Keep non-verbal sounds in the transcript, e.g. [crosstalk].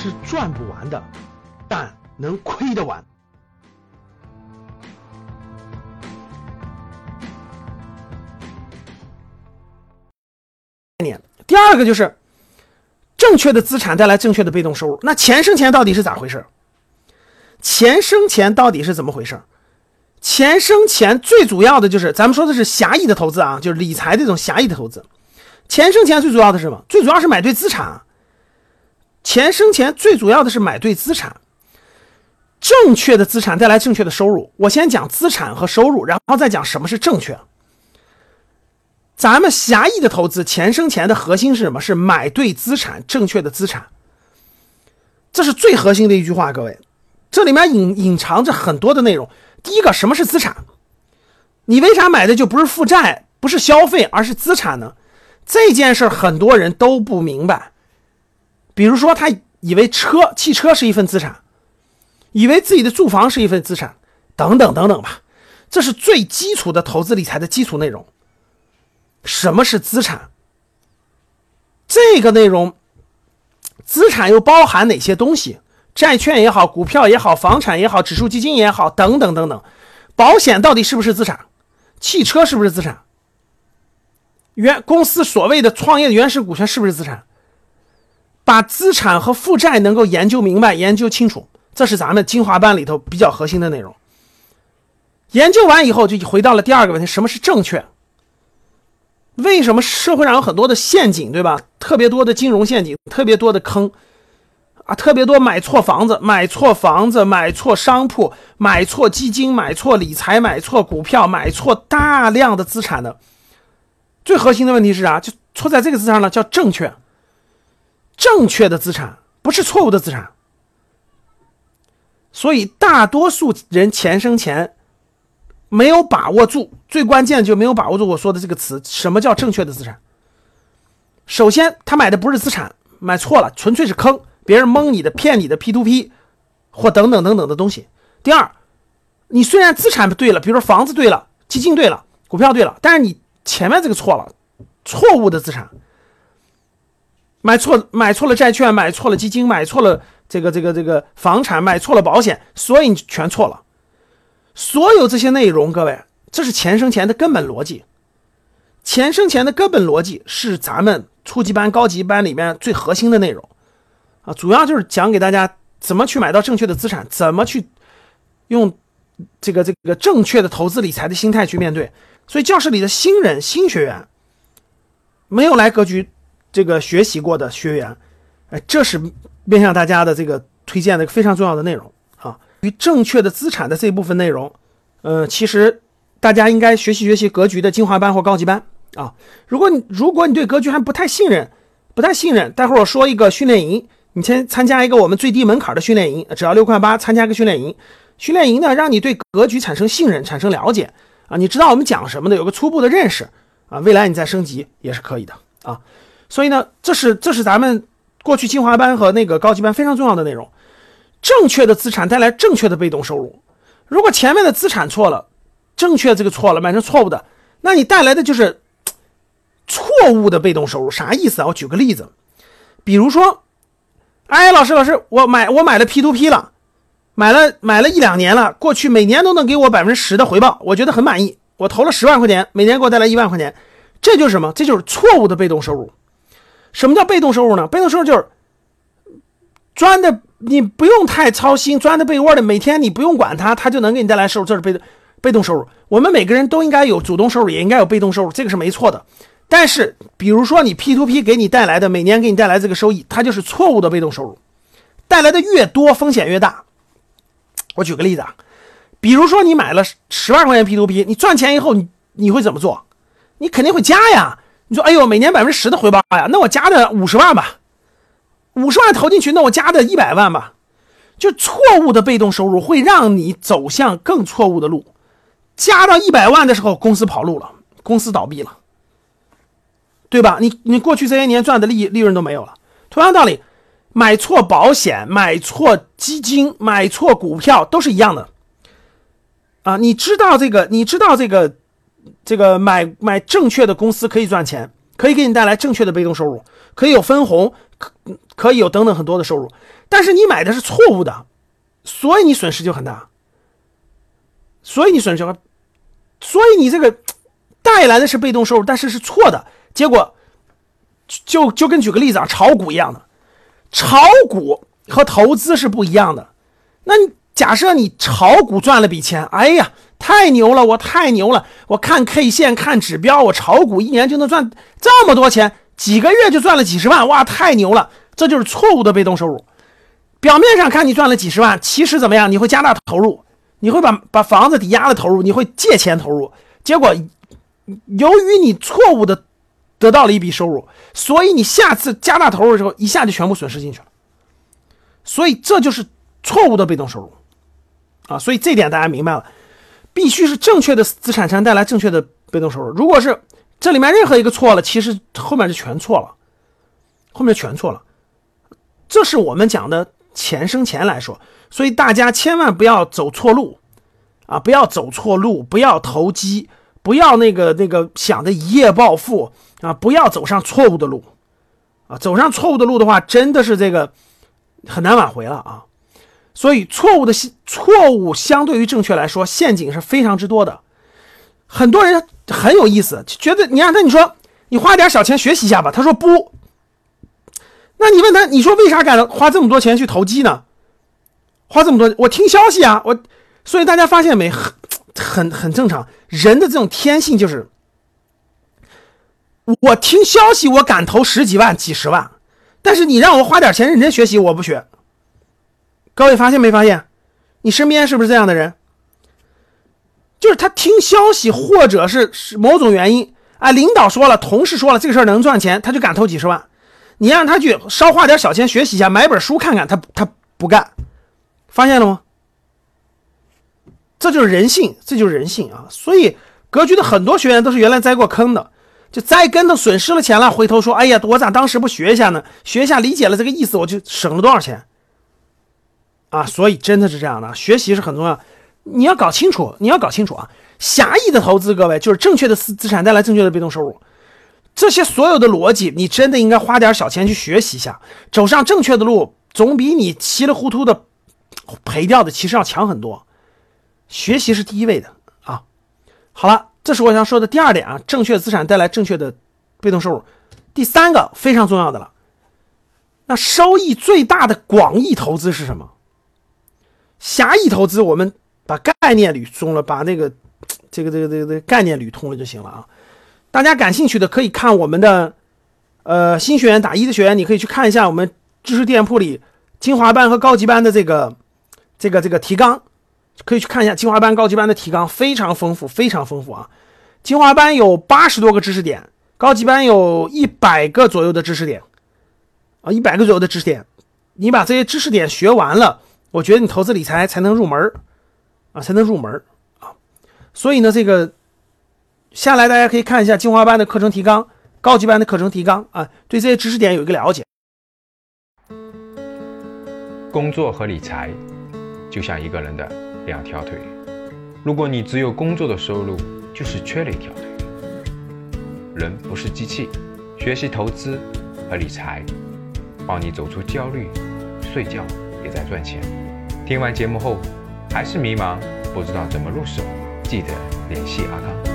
是赚不完的，但能亏得完。概念。第二个就是正确的资产带来正确的被动收入。那钱生钱到底是咋回事？钱生钱到底是怎么回事？钱生钱最主要的就是咱们说的是狭义的投资啊，就是理财这种狭义的投资。钱生钱最主要的是什么？最主要是买对资产。钱生钱最主要的是买对资产。正确的资产带来正确的收入。我先讲资产和收入，然后再讲什么是正确。咱们狭义的投资，钱生钱的核心是什么？是买对资产，正确的资产。这是最核心的一句话，各位，这里面隐隐藏着很多的内容。第一个，什么是资产？你为啥买的就不是负债，不是消费，而是资产呢？这件事很多人都不明白。比如说，他以为车、汽车是一份资产，以为自己的住房是一份资产，等等等等吧。这是最基础的投资理财的基础内容。什么是资产？这个内容，资产又包含哪些东西？债券也好，股票也好，房产也好，指数基金也好，等等等等。保险到底是不是资产？汽车是不是资产？原公司所谓的创业的原始股权是不是资产？把资产和负债能够研究明白、研究清楚，这是咱们精华班里头比较核心的内容。研究完以后，就回到了第二个问题：什么是正确？为什么社会上有很多的陷阱，对吧？特别多的金融陷阱，特别多的坑，啊，特别多买错房子、买错房子、买错商铺、买错基金、买错理财、买错股票、买错大量的资产的。最核心的问题是啥？就错在这个字上了，叫正确。正确的资产不是错误的资产。所以大多数人钱生钱。没有把握住，最关键就没有把握住我说的这个词，什么叫正确的资产？首先，他买的不是资产，买错了，纯粹是坑，别人蒙你的、骗你的 P to P，或等等等等的东西。第二，你虽然资产对了，比如说房子对了，基金对了，股票对了，但是你前面这个错了，错误的资产，买错买错了债券，买错了基金，买错了这个这个这个房产，买错了保险，所以你全错了。所有这些内容，各位，这是钱生钱的根本逻辑。钱生钱的根本逻辑是咱们初级班、高级班里面最核心的内容啊，主要就是讲给大家怎么去买到正确的资产，怎么去用这个这个正确的投资理财的心态去面对。所以，教室里的新人、新学员，没有来格局这个学习过的学员，哎，这是面向大家的这个推荐的一个非常重要的内容。于正确的资产的这一部分内容，呃，其实大家应该学习学习格局的精华班或高级班啊。如果你如果你对格局还不太信任，不太信任，待会儿我说一个训练营，你先参加一个我们最低门槛的训练营，只要六块八，参加个训练营。训练营呢，让你对格局产生信任，产生了解啊，你知道我们讲什么的，有个初步的认识啊，未来你再升级也是可以的啊。所以呢，这是这是咱们过去精华班和那个高级班非常重要的内容。正确的资产带来正确的被动收入。如果前面的资产错了，正确这个错了，买成错误的，那你带来的就是错误的被动收入。啥意思啊？我举个例子，比如说，哎，老师，老师，我买我买了 P to P 了，买了买了一两年了，过去每年都能给我百分之十的回报，我觉得很满意。我投了十万块钱，每年给我带来一万块钱，这就是什么？这就是错误的被动收入。什么叫被动收入呢？被动收入就是钻的。你不用太操心，钻在被窝里，每天你不用管它，它就能给你带来收入，这是被动被动收入。我们每个人都应该有主动收入，也应该有被动收入，这个是没错的。但是，比如说你 P to P 给你带来的每年给你带来这个收益，它就是错误的被动收入，带来的越多，风险越大。我举个例子啊，比如说你买了十万块钱 P to P，你赚钱以后，你你会怎么做？你肯定会加呀。你说，哎呦，每年百分之十的回报呀，那我加的五十万吧。五十万投进去，那我加的一百万吧，就错误的被动收入会让你走向更错误的路。加到一百万的时候，公司跑路了，公司倒闭了，对吧？你你过去这些年赚的利利润都没有了。同样道理，买错保险、买错基金、买错股票都是一样的。啊，你知道这个？你知道这个？这个买买正确的公司可以赚钱，可以给你带来正确的被动收入，可以有分红。可可以有等等很多的收入，但是你买的是错误的，所以你损失就很大，所以你损失，所以你这个带来的是被动收入，但是是错的结果，就就跟举个例子啊，炒股一样的，炒股和投资是不一样的，那假设你炒股赚了笔钱，哎呀。太牛了，我太牛了！我看 K 线，看指标，我炒股一年就能赚这么多钱，几个月就赚了几十万，哇，太牛了！这就是错误的被动收入。表面上看你赚了几十万，其实怎么样？你会加大投入，你会把把房子抵押了投入，你会借钱投入。结果，由于你错误的得到了一笔收入，所以你下次加大投入的时候，一下就全部损失进去了。所以这就是错误的被动收入啊！所以这点大家明白了。必须是正确的资产才能带来正确的被动收入。如果是这里面任何一个错了，其实后面就全错了，后面全错了。这是我们讲的钱生钱来说，所以大家千万不要走错路啊！不要走错路，不要投机，不要那个那个想着一夜暴富啊！不要走上错误的路啊！走上错误的路的话，真的是这个很难挽回了啊！所以，错误的错误相对于正确来说，陷阱是非常之多的。很多人很有意思，觉得你让他你说你花点小钱学习一下吧，他说不。那你问他，你说为啥敢花这么多钱去投机呢？花这么多，我听消息啊，我。所以大家发现没，很很很正常，人的这种天性就是，我听消息，我敢投十几万、几十万，但是你让我花点钱认真学习，我不学。各位发现没发现，你身边是不是这样的人？就是他听消息，或者是某种原因，啊，领导说了，同事说了，这个事儿能赚钱，他就敢投几十万。你让他去少花点小钱学习一下，买本书看看，他他不干。发现了吗？这就是人性，这就是人性啊！所以格局的很多学员都是原来栽过坑的，就栽跟头损失了钱了，回头说，哎呀，我咋当时不学一下呢？学一下，理解了这个意思，我就省了多少钱。啊，所以真的是这样的，学习是很重要。你要搞清楚，你要搞清楚啊！狭义的投资，各位就是正确的资资产带来正确的被动收入，这些所有的逻辑，你真的应该花点小钱去学习一下，走上正确的路，总比你稀里糊涂的赔掉的其实要强很多。学习是第一位的啊！好了，这是我想说的第二点啊，正确资产带来正确的被动收入。第三个非常重要的了，那收益最大的广义投资是什么？狭义投资，我们把概念捋通了，把那个 [tsk] 这个这个这个这个概念捋通了就行了啊！大家感兴趣的可以看我们的呃新学员打一的学员，你可以去看一下我们知识店铺里精华班和高级班的这个这个这个提纲，可以去看一下精华班、高级班的提纲，非常丰富，非常丰富啊！精华班有八十多个知识点，高级班有一百个左右的知识点啊，一百个左右的知识点，你把这些知识点学完了。我觉得你投资理财才能入门啊，才能入门啊。所以呢，这个下来大家可以看一下精华班的课程提纲、高级班的课程提纲啊，对这些知识点有一个了解。工作和理财就像一个人的两条腿，如果你只有工作的收入，就是缺了一条腿。人不是机器，学习投资和理财，帮你走出焦虑，睡觉。在赚钱。听完节目后，还是迷茫，不知道怎么入手，记得联系阿康。